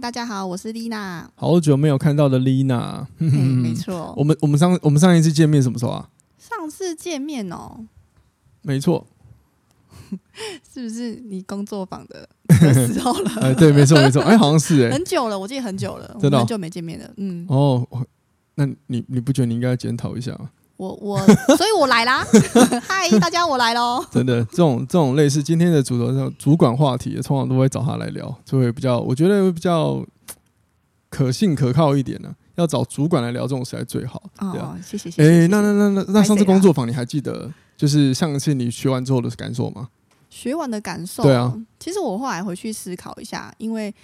嗨，大家好，我是丽娜。好久没有看到的丽娜，嗯，没 错。我们我们上我们上一次见面什么时候啊？上次见面哦，没错，是不是你工作坊的时候了？哎，对，没错没错，哎，好像是哎，很久了，我记得很久了，真的，很久没见面了。嗯，哦，那你你不觉得你应该检讨一下吗？我我，所以我来啦！嗨，大家，我来喽！真的，这种这种类似今天的主题，叫主管话题，通常都会找他来聊，就会比较，我觉得会比较可信可靠一点呢、啊。要找主管来聊这种事才最好。哦，对啊、谢谢谢谢。哎、欸，那那那那那上次工作坊你还记得，就是上次你学完之后的感受吗？学完的感受，对啊。其实我后来回去思考一下，因为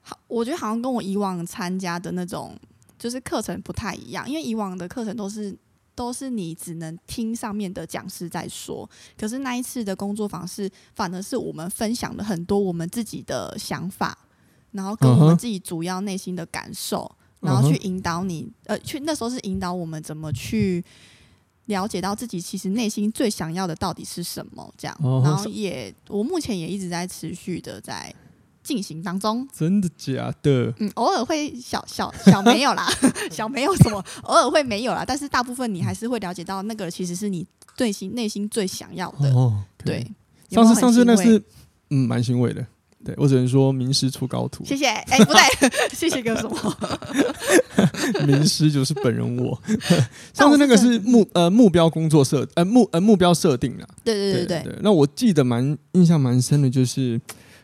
好，我觉得好像跟我以往参加的那种就是课程不太一样，因为以往的课程都是。都是你只能听上面的讲师在说，可是那一次的工作坊是，反而是我们分享了很多我们自己的想法，然后跟我们自己主要内心的感受，然后去引导你，呃，去那时候是引导我们怎么去了解到自己其实内心最想要的到底是什么，这样，然后也我目前也一直在持续的在。进行当中，真的假的？嗯，偶尔会小小小没有啦，小没有什么，偶尔会没有啦。但是大部分你还是会了解到，那个其实是你最心内心最想要的。哦，对。上次上次那是嗯，蛮欣慰的。对，我只能说名师出高徒。谢谢。哎、欸，不对，谢谢个什么？名师就是本人我。上次那个是目呃目标工作设呃目呃目标设定了。对对对对，对。那我记得蛮印象蛮深的，就是。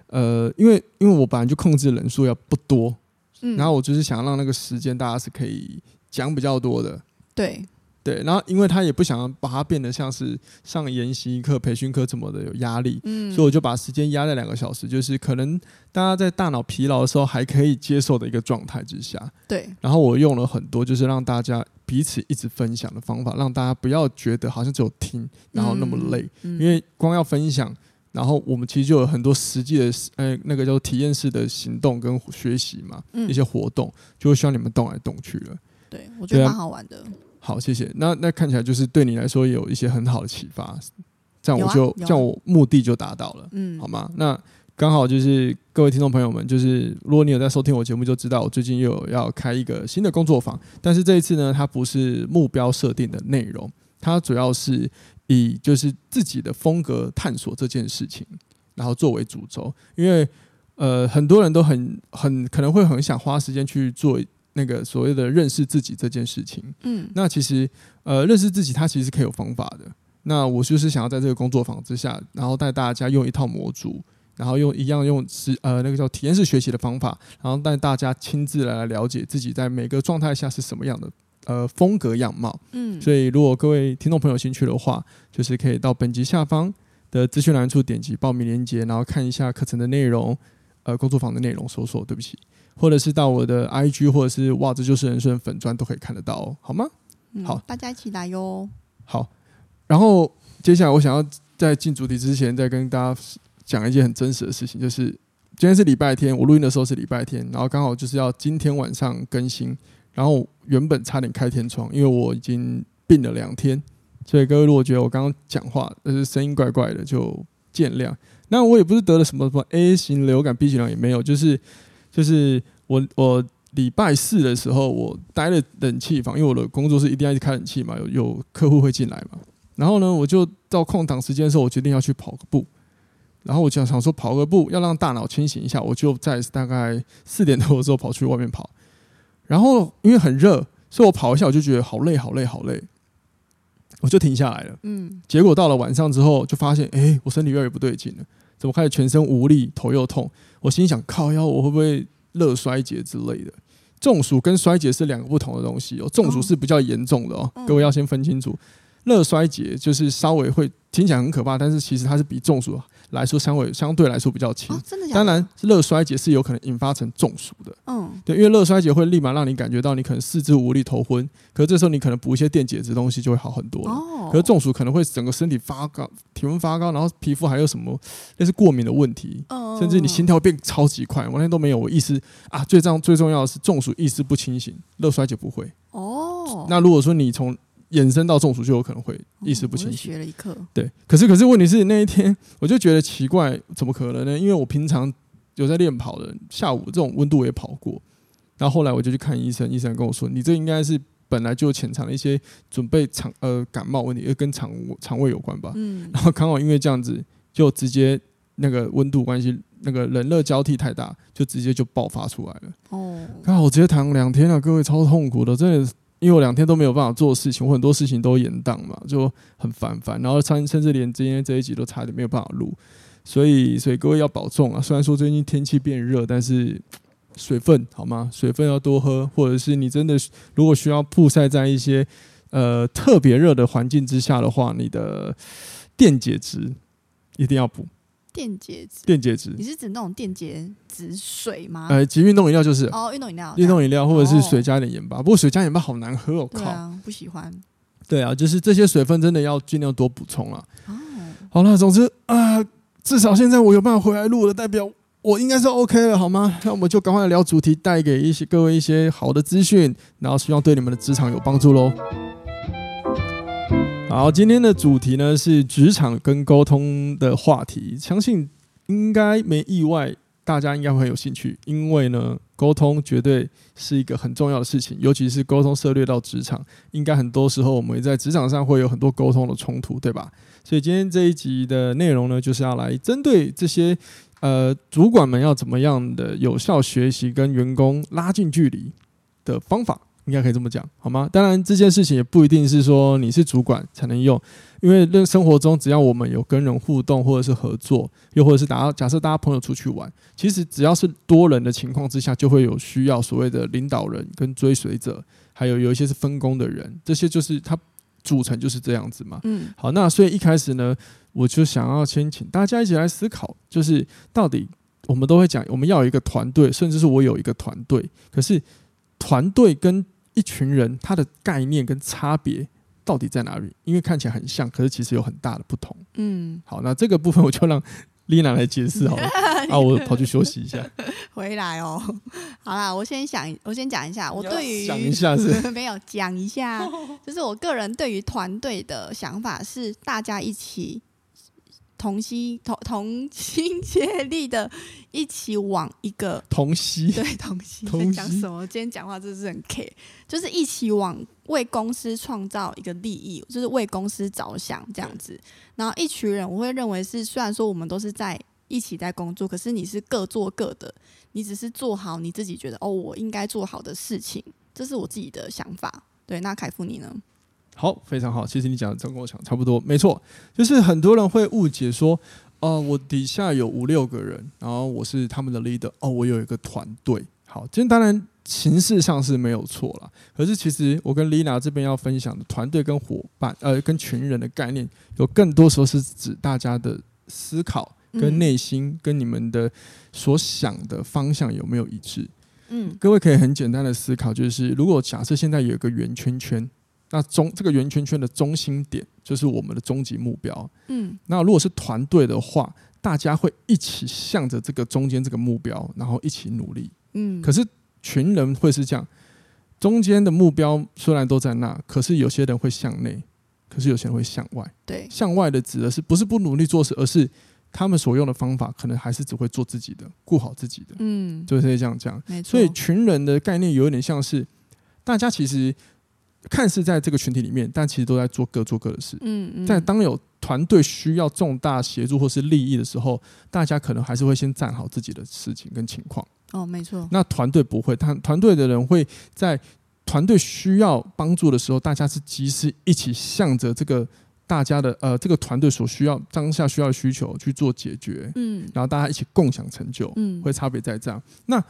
呃，因为因为我本来就控制人数要不多，嗯，然后我就是想让那个时间大家是可以讲比较多的，对。对，然后因为他也不想要把它变得像是上研习课、培训课这么的有压力，嗯，所以我就把时间压在两个小时，就是可能大家在大脑疲劳的时候还可以接受的一个状态之下，对，然后我用了很多就是让大家彼此一直分享的方法，让大家不要觉得好像只有听然后那么累，嗯嗯，因为光要分享。然后我们其实就有很多实际的，呃，那个叫体验式的行动跟学习嘛，嗯、一些活动就会需要你们动来动去了。对，我觉得蛮好玩的。好，谢谢。那那看起来就是对你来说有一些很好的启发，这样我就、啊啊、这样我目的就达到了，嗯，好吗？那刚好就是各位听众朋友们，就是如果你有在收听我节目，就知道我最近又有要开一个新的工作坊，但是这一次呢，它不是目标设定的内容，它主要是。以就是自己的风格探索这件事情，然后作为主轴，因为呃很多人都很很可能会很想花时间去做那个所谓的认识自己这件事情。嗯，那其实呃认识自己它其实是可以有方法的。那我就是想要在这个工作坊之下，然后带大家用一套模组，然后用一样用是呃那个叫体验式学习的方法，然后带大家亲自来了解自己在每个状态下是什么样的。呃，风格样貌，嗯，所以如果各位听众朋友有兴趣的话，就是可以到本集下方的资讯栏处点击报名链接，然后看一下课程的内容，呃，工作坊的内容，搜索，对不起，或者是到我的 IG 或者是哇，这就是人生粉砖都可以看得到哦，好吗？嗯、好，大家一起来哟。好，然后接下来我想要在进主题之前，再跟大家讲一件很真实的事情，就是今天是礼拜天，我录音的时候是礼拜天，然后刚好就是要今天晚上更新。然后原本差点开天窗，因为我已经病了两天，所以各位如果觉得我刚刚讲话就是声音怪怪的，就见谅。那我也不是得了什么什么 A 型流感、B 型流感也没有，就是就是我我礼拜四的时候我待了冷气房，因为我的工作是一定要去开冷气嘛，有有客户会进来嘛。然后呢，我就到空档时间的时候，我决定要去跑个步。然后我就想说跑个步要让大脑清醒一下，我就在大概四点多的时候跑去外面跑。然后因为很热，所以我跑一下我就觉得好累好累好累，我就停下来了。嗯，结果到了晚上之后就发现，哎，我身体越来越不对劲了，怎么开始全身无力，头又痛？我心想，靠腰，我会不会热衰竭之类的？中暑跟衰竭是两个不同的东西哦。中暑是比较严重的哦，各位要先分清楚。热衰竭就是稍微会听起来很可怕，但是其实它是比中暑来说相对相对来说比较轻。哦，真的的？当然，热衰竭是有可能引发成中暑的。嗯，对，因为热衰竭会立马让你感觉到你可能四肢无力、头昏，可是这时候你可能补一些电解质东西就会好很多了。哦，可是中暑可能会整个身体发高，体温发高，然后皮肤还有什么类似过敏的问题，嗯，甚至你心跳变超级快，完全都没有。我意识啊，最重最重要的是中暑意识不清醒，热衰竭不会。哦，那如果说你从延伸到中暑，就有可能会意识不清醒。学了一课。对，可是可是问题是那一天我就觉得奇怪，怎么可能呢？因为我平常有在练跑的，下午这种温度也跑过。然后后来我就去看医生，医生跟我说，你这应该是本来就潜藏了一些准备肠呃感冒问题，跟肠肠胃有关吧。嗯。然后刚好因为这样子，就直接那个温度关系，那个冷热交替太大，就直接就爆发出来了。哦。刚好我直接躺两天了，各位超痛苦的，真的。因为我两天都没有办法做事情，我很多事情都延宕嘛，就很烦烦。然后甚甚至连今天这一集都差点没有办法录，所以所以各位要保重啊！虽然说最近天气变热，但是水分好吗？水分要多喝，或者是你真的如果需要曝晒在一些呃特别热的环境之下的话，你的电解质一定要补。电解质，电解质，你是指那种电解质水吗？呃，及运动饮料就是哦，运动饮料，运动饮料或者是水加一点盐巴，不过水加盐巴好难喝，哦靠，啊，不喜欢。对啊，就是这些水分真的要尽量多补充啊。哦，好了，总之啊，呃，至少现在我有办法回来录了，代表我应该是 OK 了，好吗？那我们就赶快来聊主题，带给一些各位一些好的资讯，然后希望对你们的职场有帮助喽。好，今天的主题呢是职场跟沟通的话题，相信应该没意外，大家应该会有兴趣，因为呢，沟通绝对是一个很重要的事情，尤其是沟通涉猎到职场，应该很多时候我们在职场上会有很多沟通的冲突，对吧？所以今天这一集的内容呢，就是要来针对这些呃主管们要怎么样的有效学习跟员工拉近距离的方法。应该可以这么讲，好吗？当然，这件事情也不一定是说你是主管才能用，因为在生活中，只要我们有跟人互动，或者是合作，又或者是打假设大家朋友出去玩，其实只要是多人的情况之下，就会有需要所谓的领导人跟追随者，还有有一些是分工的人，这些就是它组成就是这样子嘛。嗯，好，那所以一开始呢，我就想要先请大家一起来思考，就是到底我们都会讲，我们要有一个团队，甚至是我有一个团队，可是团队跟一群人，他的概念跟差别到底在哪里？因为看起来很像，可是其实有很大的不同。嗯，好，那这个部分我就让丽娜来解释好了。啊，我跑去休息一下，回来哦。好啦，我先想，我先讲一下，我对于讲一下是 没有讲一下，就是我个人对于团队的想法是，大家一起。同心同同心协力的，一起往一个同心对同心在讲什么？今天讲话真是很 K，就是一起往为公司创造一个利益，就是为公司着想这样子。然后一群人，我会认为是，虽然说我们都是在一起在工作，可是你是各做各的，你只是做好你自己觉得哦，我应该做好的事情，这是我自己的想法。对，那凯夫你呢？好，非常好。其实你讲的跟我讲差不多，没错，就是很多人会误解说，哦、呃，我底下有五六个人，然后我是他们的 leader，哦，我有一个团队。好，今天当然形式上是没有错了，可是其实我跟 Lina 这边要分享的团队跟伙伴，呃，跟群人的概念，有更多时候是指大家的思考跟内心跟你们的所想的方向有没有一致。嗯，各位可以很简单的思考，就是如果假设现在有一个圆圈圈。那中这个圆圈圈的中心点就是我们的终极目标。嗯，那如果是团队的话，大家会一起向着这个中间这个目标，然后一起努力。嗯，可是群人会是这样，中间的目标虽然都在那，可是有些人会向内，可是有些人会向外。对，向外的指的是不是不努力做事，而是他们所用的方法可能还是只会做自己的，顾好自己的。嗯，就是这样讲。所以群人的概念有点像是大家其实。看似在这个群体里面，但其实都在做各做各的事。嗯嗯。在当有团队需要重大协助或是利益的时候，大家可能还是会先站好自己的事情跟情况。哦，没错。那团队不会，团团队的人会在团队需要帮助的时候，大家是及时一起向着这个大家的呃这个团队所需要当下需要的需求去做解决。嗯。然后大家一起共享成就。嗯。会差别在这样。那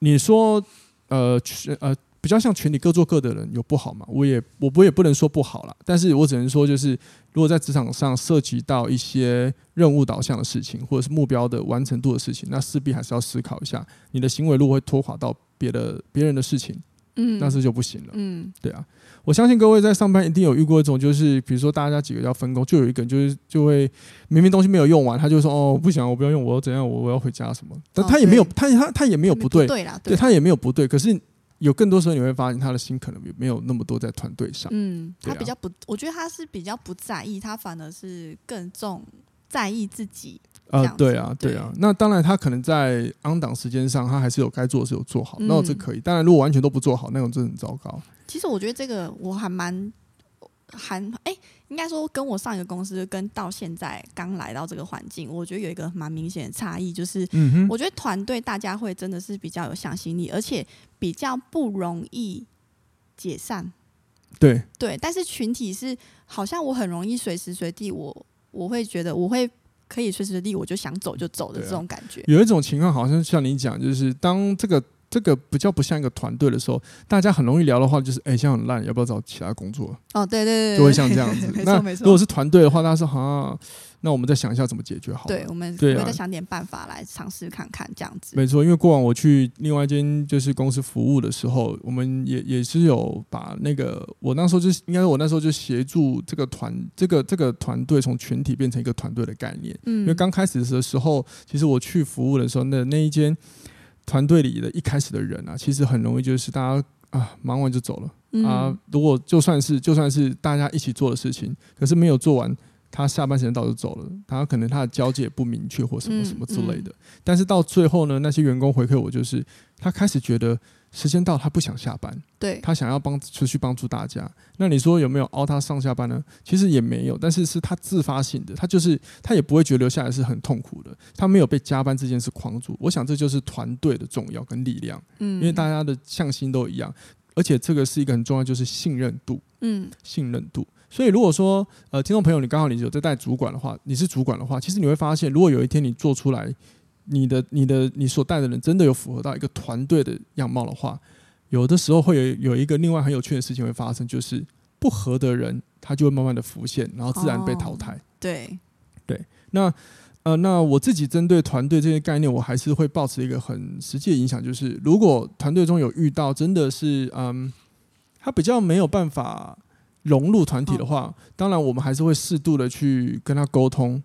你说呃呃。比较像群体各做各的人有不好吗？我也我不也不能说不好啦，但是我只能说就是，如果在职场上涉及到一些任务导向的事情，或者是目标的完成度的事情，那势必还是要思考一下，你的行为如果会拖垮到别的别人的事情，嗯，那是就不行了，嗯，对啊，我相信各位在上班一定有遇过一种，就是比如说大家几个要分工，就有一个人就是就会明明东西没有用完，他就说哦不行，我不要用，我要怎样，我我要回家什么，但他也没有，他他他也没有不对，对，对他也没有不对，可是。有更多时候你会发现他的心可能没有那么多在团队上。嗯，他比较不，我觉得他是比较不在意，他反而是更重在意自己。啊、呃，对啊，对啊。那当然，他可能在 on 档时间上，他还是有该做的事有做好，嗯、那这可以。当然，如果完全都不做好，那种真的很糟糕。其实我觉得这个我还蛮。还哎，应该说跟我上一个公司跟到现在刚来到这个环境，我觉得有一个蛮明显的差异，就是我觉得团队大家会真的是比较有向心力，而且比较不容易解散。对对，但是群体是好像我很容易随时随地我，我我会觉得我会可以随时随地我就想走就走的这种感觉。有一种情况好像像你讲，就是当这个。这个比较不像一个团队的时候，大家很容易聊的话就是，哎，现在很烂，要不要找其他工作？哦，对对对，就会像这样子。那如果是团队的话，大家说好，那我们再想一下怎么解决好。对，我们对，再想点办法来尝试看看这样子。没错，因为过往我去另外一间就是公司服务的时候，我们也也是有把那个我那时候就应该我那时候就协助这个团这个这个团队从群体变成一个团队的概念。嗯，因为刚开始的时候，其实我去服务的时候，那那一间。团队里的一开始的人啊，其实很容易就是大家啊忙完就走了、嗯、啊。如果就算是就算是大家一起做的事情，可是没有做完，他下班时间到就走了，他可能他的交接也不明确或什么什么之类的。嗯嗯、但是到最后呢，那些员工回馈我就是，他开始觉得。时间到，他不想下班，对，他想要帮出去帮助大家。那你说有没有熬他上下班呢？其实也没有，但是是他自发性的，他就是他也不会觉得留下来是很痛苦的，他没有被加班这件事框住。我想这就是团队的重要跟力量，嗯，因为大家的向心都一样，而且这个是一个很重要，就是信任度，嗯，信任度。所以如果说呃，听众朋友，你刚好你有在带主管的话，你是主管的话，其实你会发现，如果有一天你做出来。你的、你的、你所带的人真的有符合到一个团队的样貌的话，有的时候会有有一个另外很有趣的事情会发生，就是不合的人他就会慢慢的浮现，然后自然被淘汰。哦、对，对。那呃，那我自己针对团队这些概念，我还是会保持一个很实际的影响，就是如果团队中有遇到真的是嗯，他比较没有办法融入团体的话，哦、当然我们还是会适度的去跟他沟通。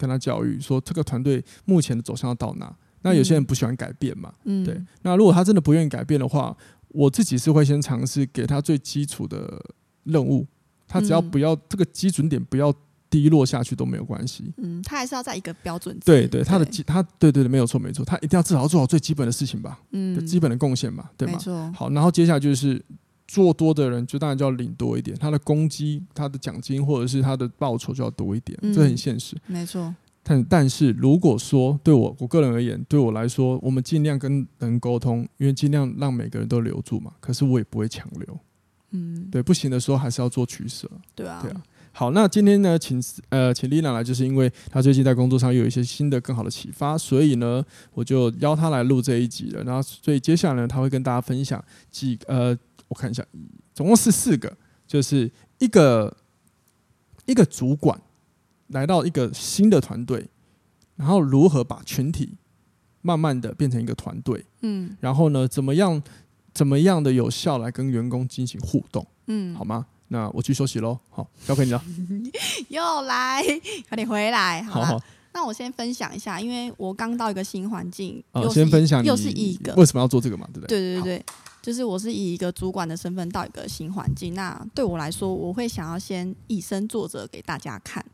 跟他教育说，这个团队目前的走向要到哪？那有些人不喜欢改变嘛，嗯，对。那如果他真的不愿意改变的话，我自己是会先尝试给他最基础的任务，他只要不要这个基准点不要低落下去都没有关系。嗯，他还是要在一个标准。对对，他的基他对对对，没有错没错，他一定要至少要做好最基本的事情吧，嗯，基本的贡献嘛，对吗？没错。好，然后接下来就是。做多的人就当然就要领多一点，他的攻击、他的奖金或者是他的报酬就要多一点，嗯、这很现实。没错。但但是如果说对我我个人而言，对我来说，我们尽量跟人沟通，因为尽量让每个人都留住嘛。可是我也不会强留。嗯，对，不行的时候还是要做取舍。对啊，对啊。好，那今天呢，请呃请丽娜来，就是因为她最近在工作上又有一些新的更好的启发，所以呢，我就邀她来录这一集了。然后，所以接下来呢，她会跟大家分享几呃。我看一下，总共是四个，就是一个一个主管来到一个新的团队，然后如何把群体慢慢的变成一个团队，嗯，然后呢，怎么样怎么样的有效来跟员工进行互动，嗯，好吗？那我去休息喽，好，交给你了。又来，快点回来，好，好。那我先分享一下，因为我刚到一个新环境，呃，先分享，又是一个为什么要做这个嘛，对不对？对对对对。就是我是以一个主管的身份到一个新环境，那对我来说，我会想要先以身作则给大家看，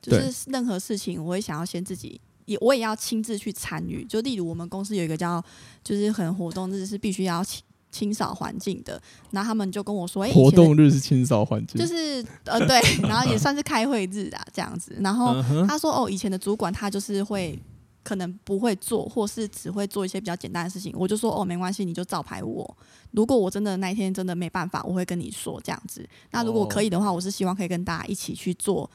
就是任何事情，我会想要先自己也我也要亲自去参与。就例如我们公司有一个叫就是很活动日是必须要清清扫环境的，然后他们就跟我说，哎，活动日是清扫环境，就是呃对，然后也算是开会日啊这样子。然后他说哦，以前的主管他就是会。可能不会做，或是只会做一些比较简单的事情，我就说哦，没关系，你就照排我。如果我真的那一天真的没办法，我会跟你说这样子。那如果可以的话，我是希望可以跟大家一起去做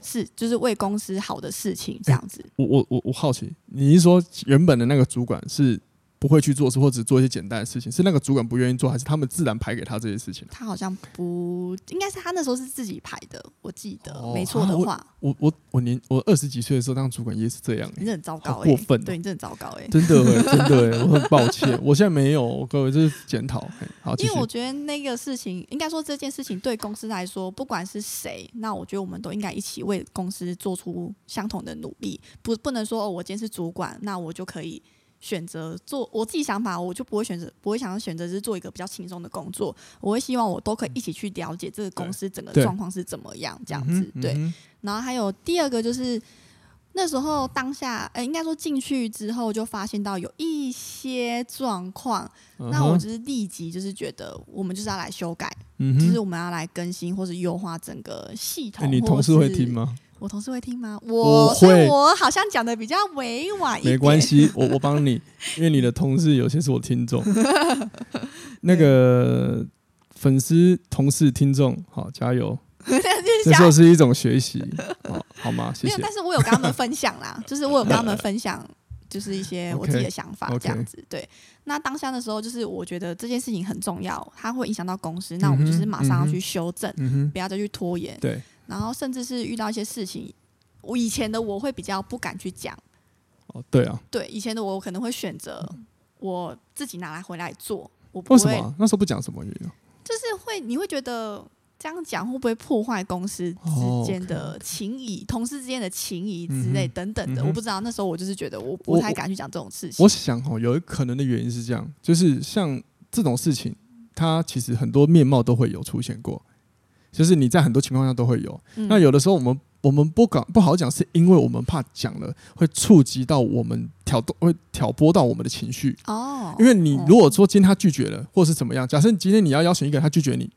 事，就是为公司好的事情这样子。欸、我我我我好奇，你是说原本的那个主管是不会去做事，或者做一些简单的事情，是那个主管不愿意做，还是他们自然排给他这些事情？他好像不应该是他那时候是自己排的，我记得、哦、没错的话。啊、我我我年我二十几岁的时候当主管也是这样，你很糟糕、欸，过分、喔，对你真的很糟糕哎、欸，真的、欸、真的、欸，我很抱歉，我现在没有，各位这是检讨。好，因为我觉得那个事情，应该说这件事情对公司来说，不管是谁，那我觉得我们都应该一起为公司做出相同的努力，不不能说哦，我今天是主管，那我就可以。选择做我自己想法，我就不会选择，不会想要选择是做一个比较轻松的工作。我会希望我都可以一起去了解这个公司整个状况是怎么样，这样子对。然后还有第二个就是那时候当下，呃，应该说进去之后就发现到有一些状况，那我就是立即就是觉得我们就是要来修改，就是我们要来更新或是优化整个系统。你同事会听吗？我同事会听吗？我我会，我好像讲的比较委婉一点。没关系，我我帮你，因为你的同事有些是我听众。那个粉丝、同事、听众，好加油！这时候是一种学习，好，好吗？谢谢。没有，但是我有跟他们分享啦，就是我有跟他们分享，就是一些我自己的想法，这样子。Okay, okay. 对，那当下的时候，就是我觉得这件事情很重要，它会影响到公司，那我们就是马上要去修正，嗯、不要再去拖延。对。然后甚至是遇到一些事情，我以前的我会比较不敢去讲。哦，对啊，对，以前的我可能会选择我自己拿来回来做。我不会，为什么那时候不讲什么原因？就是会，你会觉得这样讲会不会破坏公司之间的情谊、同事之间的情谊之类等等的？嗯、我不知道。那时候我就是觉得我不太敢去讲这种事情。我，我想哦，有可能的原因是这样，就是像这种事情，它其实很多面貌都会有出现过。就是你在很多情况下都会有，嗯、那有的时候我们我们不敢不好讲，是因为我们怕讲了会触及到我们挑动会挑拨到我们的情绪。哦。因为你如果说今天他拒绝了，或是怎么样，假设今天你要邀请一个人他拒绝你，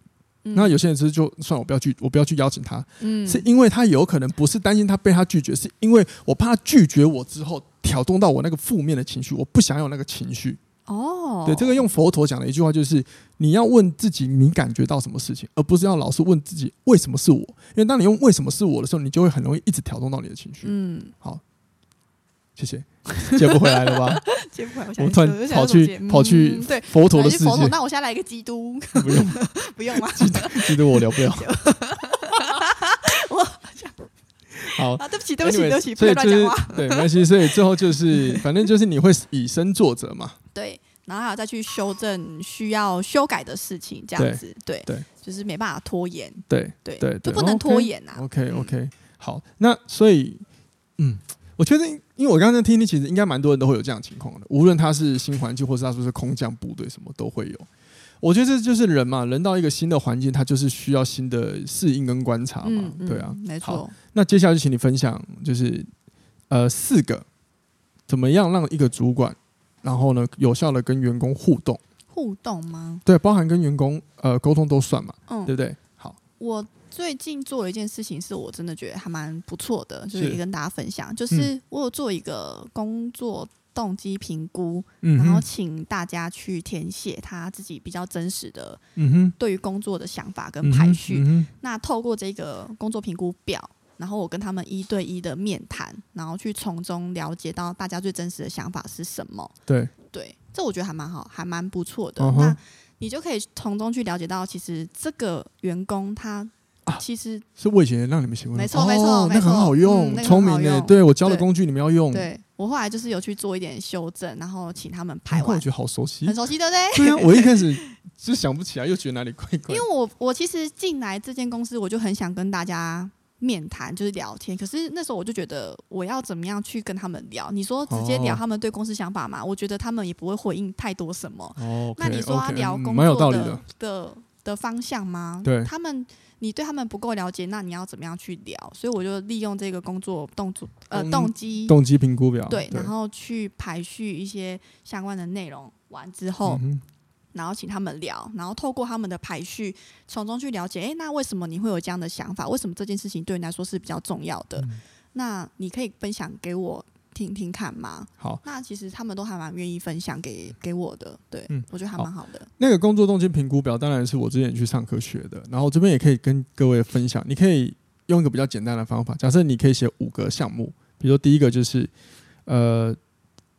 嗯、那有些人其实就算我不要拒，我不要去邀请他，嗯，是因为他有可能不是担心他被他拒绝，是因为我怕他拒绝我之后挑动到我那个负面的情绪，我不想有那个情绪。哦，对，这个用佛陀讲的一句话就是，你要问自己你感觉到什么事情，而不是要老是问自己为什么是我。因为当你用为什么是我的时候，你就会很容易一直挑动到你的情绪。嗯，好，谢谢，接不回来了吧？接不回来，我突然跑去跑去对佛陀的世界。那我现在来一个基督，不用 不用吗？基督基督我聊不了。我好 啊，对不起对不起对不起，所以就是对没关系，所以最后就是 反正就是你会以身作则嘛。对，然后还要再去修正需要修改的事情，这样子，对对，就是没办法拖延，对对对，就不能拖延呐。OK OK，好，那所以，嗯，我觉得，因为我刚刚听听，其实应该蛮多人都会有这样的情况的，无论他是新环境，或是他说是空降部队，什么都会有。我觉得这就是人嘛，人到一个新的环境，他就是需要新的适应跟观察嘛，对啊，没错。那接下来就请你分享，就是呃，四个怎么样让一个主管。然后呢，有效的跟员工互动，互动吗？对，包含跟员工呃沟通都算嘛，嗯，对不对？好，我最近做了一件事情，是我真的觉得还蛮不错的，就是也跟大家分享，就是我有做一个工作动机评估，嗯，然后请大家去填写他自己比较真实的，嗯，对于工作的想法跟排序。那透过这个工作评估表。然后我跟他们一对一的面谈，然后去从中了解到大家最真实的想法是什么。对对，这我觉得还蛮好，还蛮不错的。Uh 那你就可以从中去了解到，其实这个员工他其实、啊、是我以前让你们喜欢，没错没错，那很好用，嗯、聪明的。对我教的工具你们要用。对，我后来就是有去做一点修正，然后请他们排完。我觉得好熟悉，很熟悉，对不对？对啊，我一开始就想不起来，又觉得哪里怪怪。因为我我其实进来这间公司，我就很想跟大家。面谈就是聊天，可是那时候我就觉得我要怎么样去跟他们聊？你说直接聊他们对公司想法嘛？我觉得他们也不会回应太多什么。哦那你说要聊工作的的的方向吗？对，他们你对他们不够了解，那你要怎么样去聊？所以我就利用这个工作动作呃动机动机评估表，对，然后去排序一些相关的内容，完之后。然后请他们聊，然后透过他们的排序，从中去了解，哎，那为什么你会有这样的想法？为什么这件事情对你来说是比较重要的？嗯、那你可以分享给我听听看嘛？好，那其实他们都还蛮愿意分享给给我的，对，嗯、我觉得还蛮好的好。那个工作动机评估表当然是我之前去上课学的，然后这边也可以跟各位分享。你可以用一个比较简单的方法，假设你可以写五个项目，比如说第一个就是呃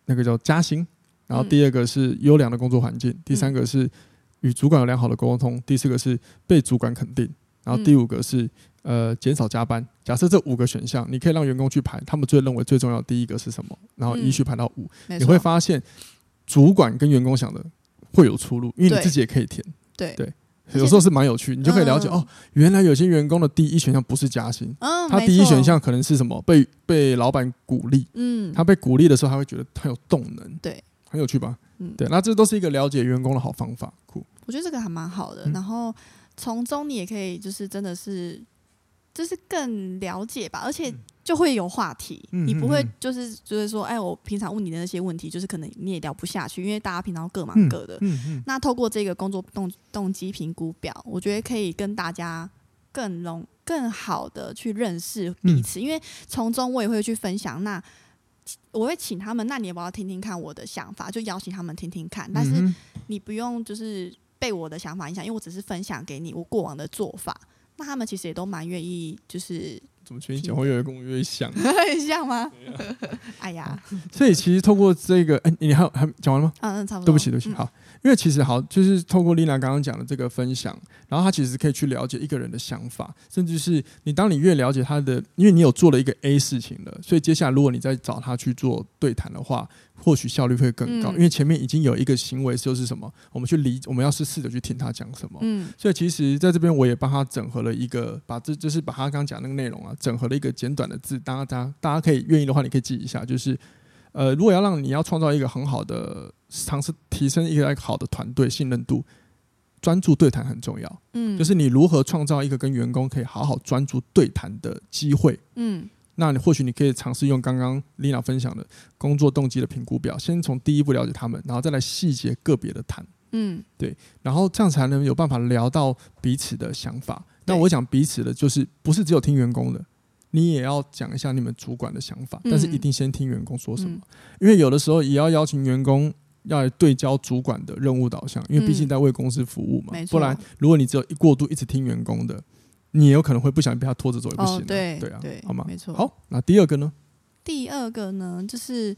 那个叫加薪。然后第二个是优良的工作环境，第三个是与主管有良好的沟通，第四个是被主管肯定，然后第五个是呃减少加班。假设这五个选项，你可以让员工去排，他们最认为最重要的第一个是什么，然后一序排到五，你会发现主管跟员工想的会有出入，因为你自己也可以填。对对。有时候是蛮有趣，你就可以了解、嗯、哦，原来有些员工的第一选项不是加薪，嗯、他第一选项可能是什么？被被老板鼓励，嗯，他被鼓励的时候，他会觉得他有动能，对，很有趣吧？嗯，对，那这都是一个了解员工的好方法，酷。我觉得这个还蛮好的，嗯、然后从中你也可以就是真的是，就是更了解吧，而且。就会有话题，你不会就是就是说，哎，我平常问你的那些问题，就是可能你也聊不下去，因为大家平常各忙各的。那透过这个工作动动机评估表，我觉得可以跟大家更容更好的去认识彼此，因为从中我也会去分享。那我会请他们，那你也不要听听看我的想法，就邀请他们听听看。但是你不用就是被我的想法影响，因为我只是分享给你我过往的做法。那他们其实也都蛮愿意，就是。怎么觉得你讲话越来越跟我越像？很像吗？哎呀，所以其实透过这个，哎，你还有还讲完了吗？嗯嗯，差不多。对不起，对不起，好。因为其实好，就是透过丽娜刚刚讲的这个分享，然后他其实可以去了解一个人的想法，甚至是你当你越了解他的，因为你有做了一个 A 事情了，所以接下来如果你再找他去做对谈的话，或许效率会更高，因为前面已经有一个行为就是什么，我们去理，我们要是试着去听他讲什么。嗯，所以其实在这边我也帮他整合了一个，把这就是把他刚刚讲那个内容啊，整合了一个简短的字，大家大家可以愿意的话，你可以记一下，就是。呃，如果要让你要创造一个很好的尝试，提升一个好的团队信任度，专注对谈很重要。嗯，就是你如何创造一个跟员工可以好好专注对谈的机会。嗯，那你或许你可以尝试用刚刚 Lina 分享的工作动机的评估表，先从第一步了解他们，然后再来细节个别的谈。嗯，对，然后这样才能有办法聊到彼此的想法。那我讲彼此的，就是不是只有听员工的。你也要讲一下你们主管的想法，但是一定先听员工说什么，嗯、因为有的时候也要邀请员工要来对焦主管的任务导向，因为毕竟在为公司服务嘛。嗯、不然，如果你只有一过度一直听员工的，你也有可能会不小心被他拖着走也不行、啊哦。对对啊，对好吗？没错。好，那第二个呢？第二个呢，就是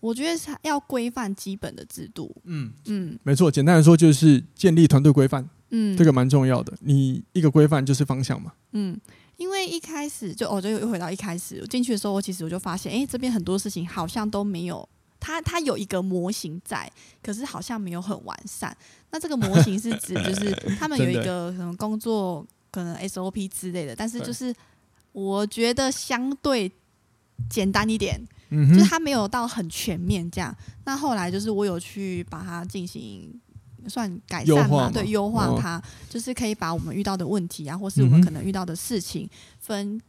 我觉得是要规范基本的制度。嗯嗯，没错。简单来说，就是建立团队规范。嗯，这个蛮重要的。你一个规范就是方向嘛。嗯。因为一开始就哦，就又回到一开始我进去的时候，我其实我就发现，哎，这边很多事情好像都没有，它它有一个模型在，可是好像没有很完善。那这个模型是指就是他们有一 个什么工作可能 SOP 之类的，但是就是我觉得相对简单一点，就是它没有到很全面这样。那后来就是我有去把它进行。算改善嘛？对，优化它，就是可以把我们遇到的问题啊，或是我们可能遇到的事情，分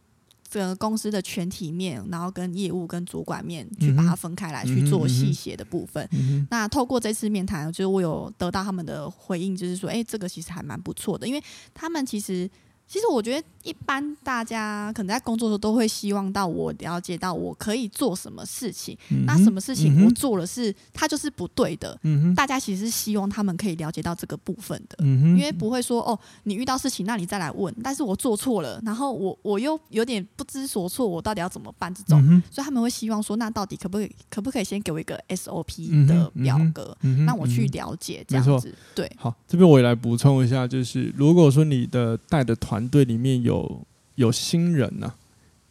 这个公司的全体面，然后跟业务跟主管面去把它分开来去做细节的部分。那透过这次面谈，就是我有得到他们的回应，就是说，哎，这个其实还蛮不错的，因为他们其实。其实我觉得，一般大家可能在工作的时候都会希望到我了解到我可以做什么事情，嗯、那什么事情我做了是，它就是不对的。嗯、大家其实是希望他们可以了解到这个部分的，嗯、因为不会说哦，你遇到事情那你再来问，但是我做错了，然后我我又有点不知所措，我到底要怎么办？这种，嗯、所以他们会希望说，那到底可不可以可不可以先给我一个 SOP 的表格，让、嗯、我去了解这样子？对，好，这边我也来补充一下，就是如果说你的带的团团队里面有有新人呐、啊，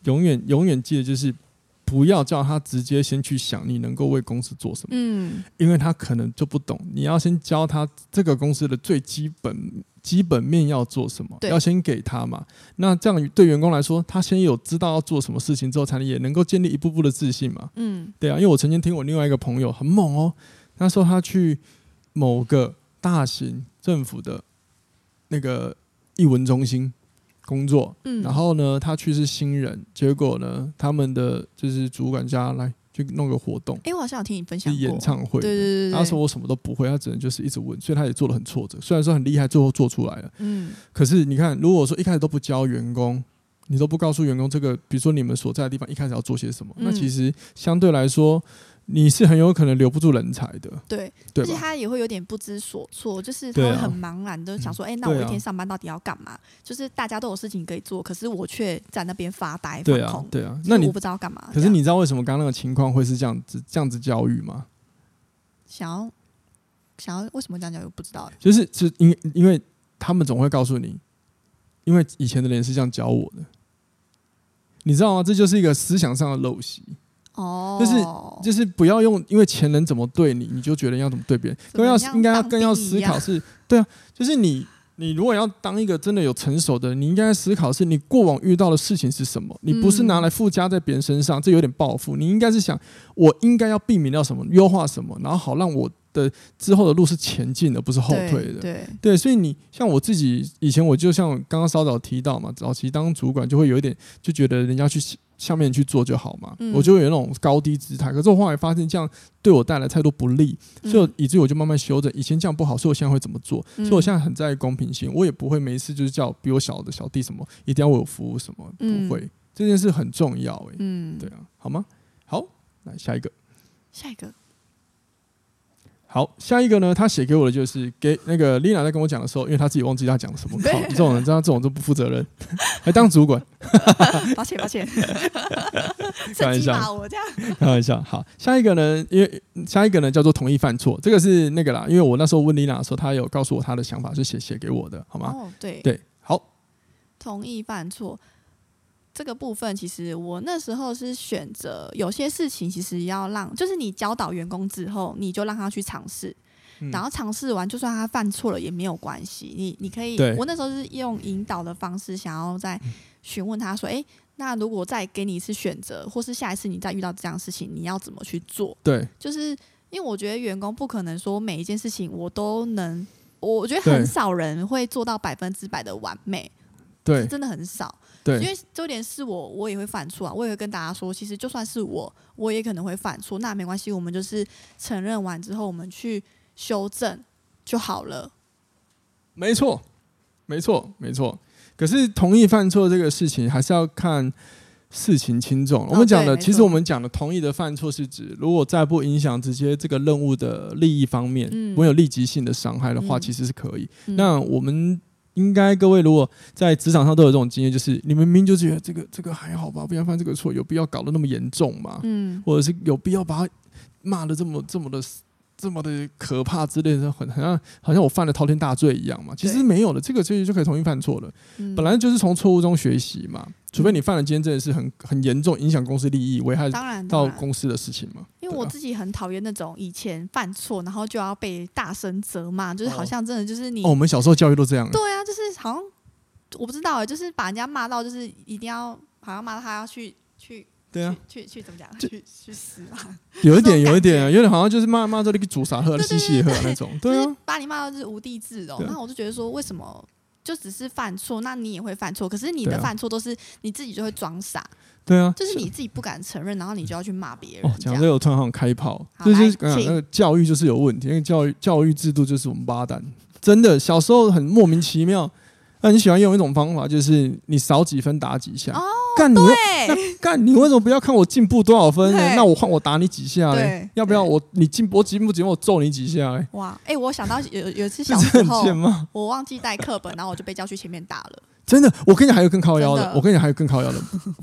永远永远记得就是不要叫他直接先去想你能够为公司做什么，嗯，因为他可能就不懂，你要先教他这个公司的最基本基本面要做什么，要先给他嘛。那这样对员工来说，他先有知道要做什么事情之后，才能也能够建立一步步的自信嘛。嗯，对啊，因为我曾经听我另外一个朋友很猛哦，他说他去某个大型政府的那个艺文中心。工作，嗯，然后呢，他去是新人，结果呢，他们的就是主管家来去弄个活动，哎，我好像有听你分享过演唱会，对对对，他说我什么都不会，他只能就是一直问，所以他也做得很挫折。虽然说很厉害，最后做出来了，嗯，可是你看，如果说一开始都不教员工，你都不告诉员工这个，比如说你们所在的地方一开始要做些什么，那其实相对来说。你是很有可能留不住人才的，对？而且他也会有点不知所措，就是他会很茫然的想说，哎、啊欸，那我一天上班到底要干嘛？啊、就是大家都有事情可以做，可是我却在那边发呆对、啊、对啊，那你我不知道干嘛。可是你知道为什么刚刚那个情况会是这样子这样子教育吗？想要想要为什么这样教育不知道。就是是因为因为他们总会告诉你，因为以前的人是这样教我的，你知道吗？这就是一个思想上的陋习。哦，就是就是不要用，因为前人怎么对你，你就觉得要怎么对别人。更要应该要更要思考是，对啊，就是你。你如果要当一个真的有成熟的人，你应该思考是你过往遇到的事情是什么，你不是拿来附加在别人身上，这有点报复。你应该是想，我应该要避免掉什么，优化什么，然后好让我的之后的路是前进的，不是后退的。对对，所以你像我自己以前，我就像刚刚稍早提到嘛，早期当主管就会有一点就觉得人家去。下面去做就好嘛，嗯、我就有那种高低姿态。可是我后来发现这样对我带来太多不利，嗯、所以以至于我就慢慢修正。以前这样不好，所以我现在会怎么做？嗯、所以我现在很在意公平性，我也不会每一次就是叫比我小的小弟什么一定要为我服务什么，不会。嗯、这件事很重要哎、欸，嗯，对啊，好吗？好，来下一个，下一个。好，下一个呢？他写给我的就是给那个丽娜在跟我讲的时候，因为他自己忘记他讲什么。靠，这种人，这样这种都不负责任，还当主管。抱歉，抱歉。开玩笑，我这样。开玩笑。好，下一个呢？因为下一个呢叫做同意犯错，这个是那个啦。因为我那时候问丽娜的时候，她有告诉我她的想法，是写写给我的，好吗？哦，对对，好。同意犯错。这个部分其实我那时候是选择有些事情，其实要让就是你教导员工之后，你就让他去尝试，嗯、然后尝试完，就算他犯错了也没有关系。你你可以，对我那时候是用引导的方式，想要再询问他说：“哎，那如果再给你一次选择，或是下一次你再遇到这样的事情，你要怎么去做？”对，就是因为我觉得员工不可能说每一件事情我都能，我觉得很少人会做到百分之百的完美，对，真的很少。对，因为就连是我，我也会犯错啊。我也会跟大家说，其实就算是我，我也可能会犯错。那没关系，我们就是承认完之后，我们去修正就好了。没错，没错，没错。可是同意犯错这个事情，还是要看事情轻重。哦、我们讲的，其实我们讲的同意的犯错，是指如果在不影响直接这个任务的利益方面，没、嗯、有立即性的伤害的话，嗯、其实是可以。嗯、那我们。应该各位如果在职场上都有这种经验，就是你们明明就觉得这个这个还好吧，不要犯这个错，有必要搞得那么严重吗？嗯，或者是有必要把他骂的这么这么的这么的可怕之类的，很好像好像我犯了滔天大罪一样嘛？其实没有的，这个其实就可以重新犯错了。嗯、本来就是从错误中学习嘛，除非你犯了今天真的是很很严重，影响公司利益，危害到公司的事情嘛。因为我自己很讨厌那种以前犯错，然后就要被大声责骂，就是好像真的就是你。哦，我们小时候教育都这样。对啊，就是好像我不知道，就是把人家骂到，就是一定要好像骂到他要去去。对啊，去去怎么讲？去去死吧！有一点，有一点，有点好像就是骂骂这里个煮啥喝、嘻嘻喝那种。对啊，把你骂到就是无地自容。那我就觉得说，为什么就只是犯错，那你也会犯错？可是你的犯错都是你自己就会装傻。对啊，就是你自己不敢承认，然后你就要去骂别人。哦，讲这个我突然好像开炮，就是那个教育就是有问题，那个教育教育制度就是我们八蛋，真的小时候很莫名其妙。那你喜欢用一种方法，就是你少几分打几下。干你，干你为什么不要看我进步多少分呢？那我换我打你几下嘞？要不要我你进我进步几分我揍你几下嘞？哇，哎，我想到有有一次小时候，我忘记带课本，然后我就被叫去前面打了。真的，我跟你还有更靠腰的，我跟你还有更靠腰的，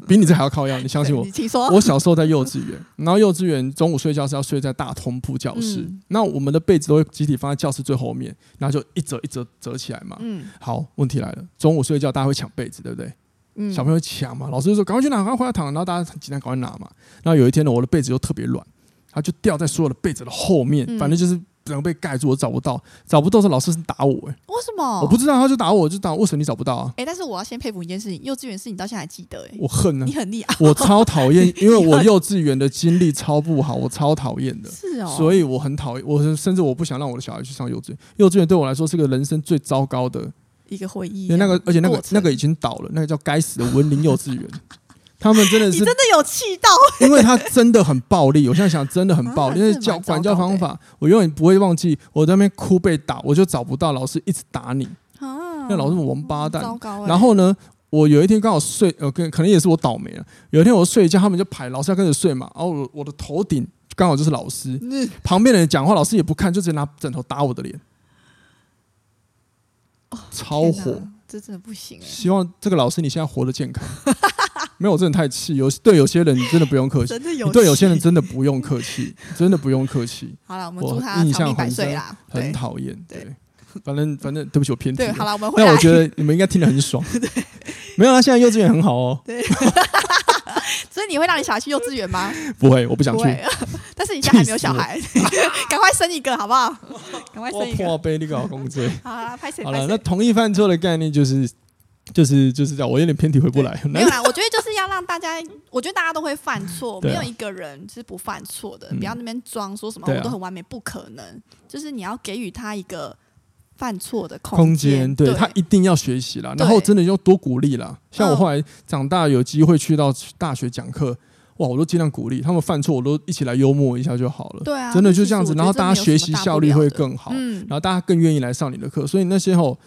比你这还要靠腰。你相信我？我小时候在幼稚园，然后幼稚园中午睡觉是要睡在大通铺教室，那我们的被子都会集体放在教室最后面，然后就一折一折折起来嘛。嗯。好，问题来了，中午睡觉大家会抢被子，对不对？嗯。小朋友抢嘛，老师就说赶快去拿，赶快回来躺，然后大家很紧张赶快拿嘛。然后有一天呢，我的被子又特别软，它就掉在所有的被子的后面，反正就是。整个被盖住，我找不到，找不到的时候老师是打我哎、欸，为什么？我不知道，他就打我，就打我。为什么你找不到啊？哎、欸，但是我要先佩服你一件事情，幼稚园是你到现在还记得哎、欸，我恨啊，你很厉害，我超讨厌，因为我幼稚园的经历超不好，我超讨厌的，是哦，所以我很讨厌，我甚至我不想让我的小孩去上幼稚园，幼稚园对我来说是个人生最糟糕的一个回忆，那个而且那个那个已经倒了，那个叫该死的文林幼稚园。他们真的是，你真的有气到，因为他真的很暴力。我现在想，真的很暴力，因为教管教方法，我永远不会忘记。我在那边哭被打，我就找不到老师，一直打你。那老师王八蛋。然后呢，我有一天刚好睡，呃，可可能也是我倒霉了。有一天我睡觉，他们就排老师要跟着睡嘛。然后我我的头顶刚好就是老师，旁边的人讲话，老师也不看，就直接拿枕头打我的脸。超火，这真的不行。希望这个老师你现在活得健康。没有，我真的太气。有对有些人你真的不用客气，真的有对有些人真的不用客气，真的不用客气。好了，我们祝他长命百岁啦。很讨厌，对，反正反正对不起，我偏题。对，好了，我们那我觉得你们应该听得很爽。对，没有啊，现在幼稚园很好哦。对。所以你会让你小孩去幼稚园吗？不会，我不想去。但是你现在还没有小孩，赶快生一个好不好？赶快生一个。破杯那个 好工作。好了，拍谁？好了，那同意犯错的概念就是，就是就是这样。我有点偏题回不来。没有啦，我觉得就是要让大家，我觉得大家都会犯错，没有一个人是不犯错的。不要那边装说什么我都很完美，不可能。就是你要给予他一个。犯错的空间，对，他一定要学习啦，然后真的要多鼓励啦。像我后来长大有机会去到大学讲课，哇，我都尽量鼓励他们犯错，我都一起来幽默一下就好了。对啊，真的就这样子，然后大家学习效率会更好，然后大家更愿意来上你的课。所以那些吼，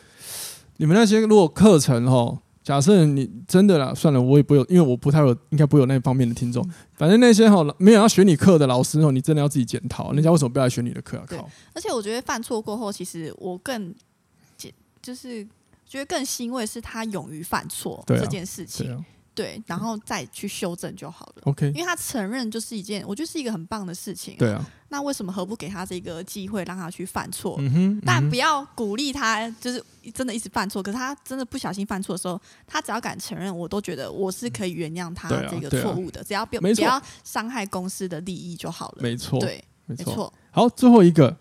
你们那些如果课程吼。假设你真的啦，算了，我也不有，因为我不太有，应该不会有那方面的听众。嗯、反正那些哈没有要学你课的老师哦，你真的要自己检讨，人家为什么不要来学你的课啊？靠！而且我觉得犯错过后，其实我更就是觉得更欣慰，是他勇于犯错这件事情。对，然后再去修正就好了。OK，因为他承认就是一件，我觉得是一个很棒的事情。对啊，那为什么何不给他这个机会，让他去犯错？嗯哼，但不要鼓励他，就是真的一直犯错。可是他真的不小心犯错的时候，他只要敢承认，我都觉得我是可以原谅他这个错误的。只要不不要伤害公司的利益就好了。没错，对，没错。好，最后一个，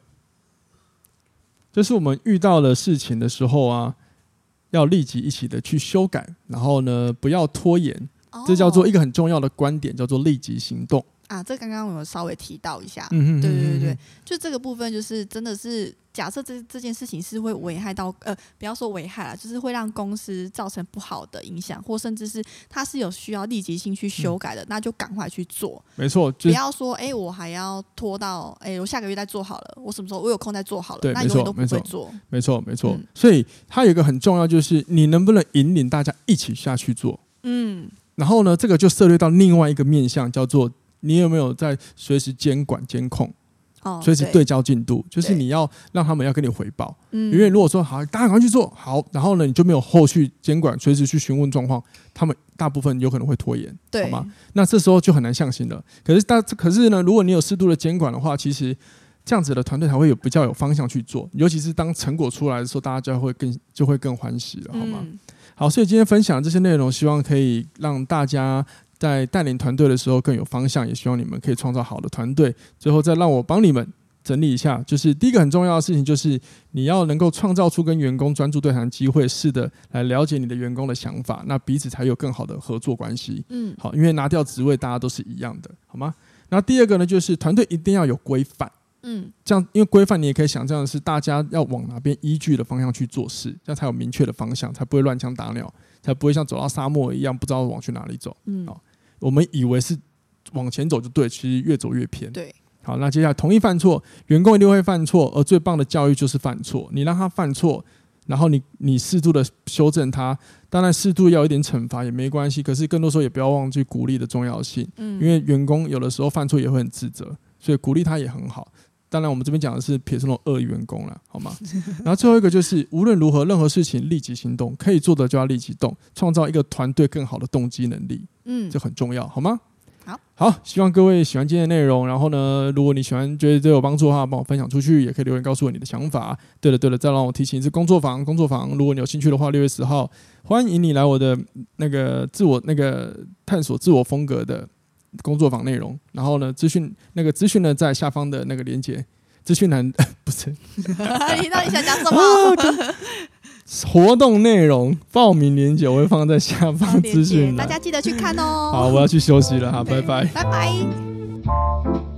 就是我们遇到了事情的时候啊。要立即一起的去修改，然后呢，不要拖延，这叫做一个很重要的观点，叫做立即行动。啊，这刚刚我们稍微提到一下，嗯嗯，对对对对，就这个部分，就是真的是假设这这件事情是会危害到呃，不要说危害了，就是会让公司造成不好的影响，或甚至是它是有需要立即性去修改的，嗯、那就赶快去做。没错，不要说哎、欸，我还要拖到哎、欸，我下个月再做好了，我什么时候我有空再做好了，那永远都不会做。没错，没错。嗯、所以它有一个很重要，就是你能不能引领大家一起下去做？嗯，然后呢，这个就涉猎到另外一个面向，叫做。你有没有在随时监管、监控？哦，随时对焦进度，就是你要让他们要跟你回报。嗯，因为如果说好，大家赶快去做好，然后呢，你就没有后续监管，随时去询问状况，他们大部分有可能会拖延，对，好吗？那这时候就很难向心了。可是大，可是呢，如果你有适度的监管的话，其实这样子的团队才会有比较有方向去做。尤其是当成果出来的时候，大家就会更就会更欢喜了，好吗？嗯、好，所以今天分享的这些内容，希望可以让大家。在带领团队的时候更有方向，也希望你们可以创造好的团队。最后再让我帮你们整理一下，就是第一个很重要的事情，就是你要能够创造出跟员工专注对谈机会，试的来了解你的员工的想法，那彼此才有更好的合作关系。嗯，好，因为拿掉职位，大家都是一样的，好吗？那第二个呢，就是团队一定要有规范。嗯，这样，因为规范你也可以想象的是，大家要往哪边依据的方向去做事，这样才有明确的方向，才不会乱枪打鸟，才不会像走到沙漠一样，不知道往去哪里走。嗯，好。我们以为是往前走就对，其实越走越偏。对，好，那接下来同意犯错，员工一定会犯错，而最棒的教育就是犯错。你让他犯错，然后你你适度的修正他，当然适度要有一点惩罚也没关系。可是更多时候也不要忘记鼓励的重要性，嗯，因为员工有的时候犯错也会很自责，所以鼓励他也很好。当然，我们这边讲的是撇除那种恶意员工了，好吗？然后最后一个就是，无论如何，任何事情立即行动，可以做的就要立即动，创造一个团队更好的动机能力。嗯，这很重要，好吗？好，好，希望各位喜欢今天的内容。然后呢，如果你喜欢，觉得对我有帮助的话，帮我分享出去，也可以留言告诉我你的想法。对了，对了，再让我提醒一次，工作坊，工作坊，如果你有兴趣的话，六月十号，欢迎你来我的那个自我那个探索自我风格的。工作坊内容，然后呢，资讯那个资讯呢，在下方的那个链接，资讯栏 不是，你到底想讲什么？活动内容报名链接我会放在下方资讯，大家记得去看哦。好，我要去休息了哈，拜拜，拜拜。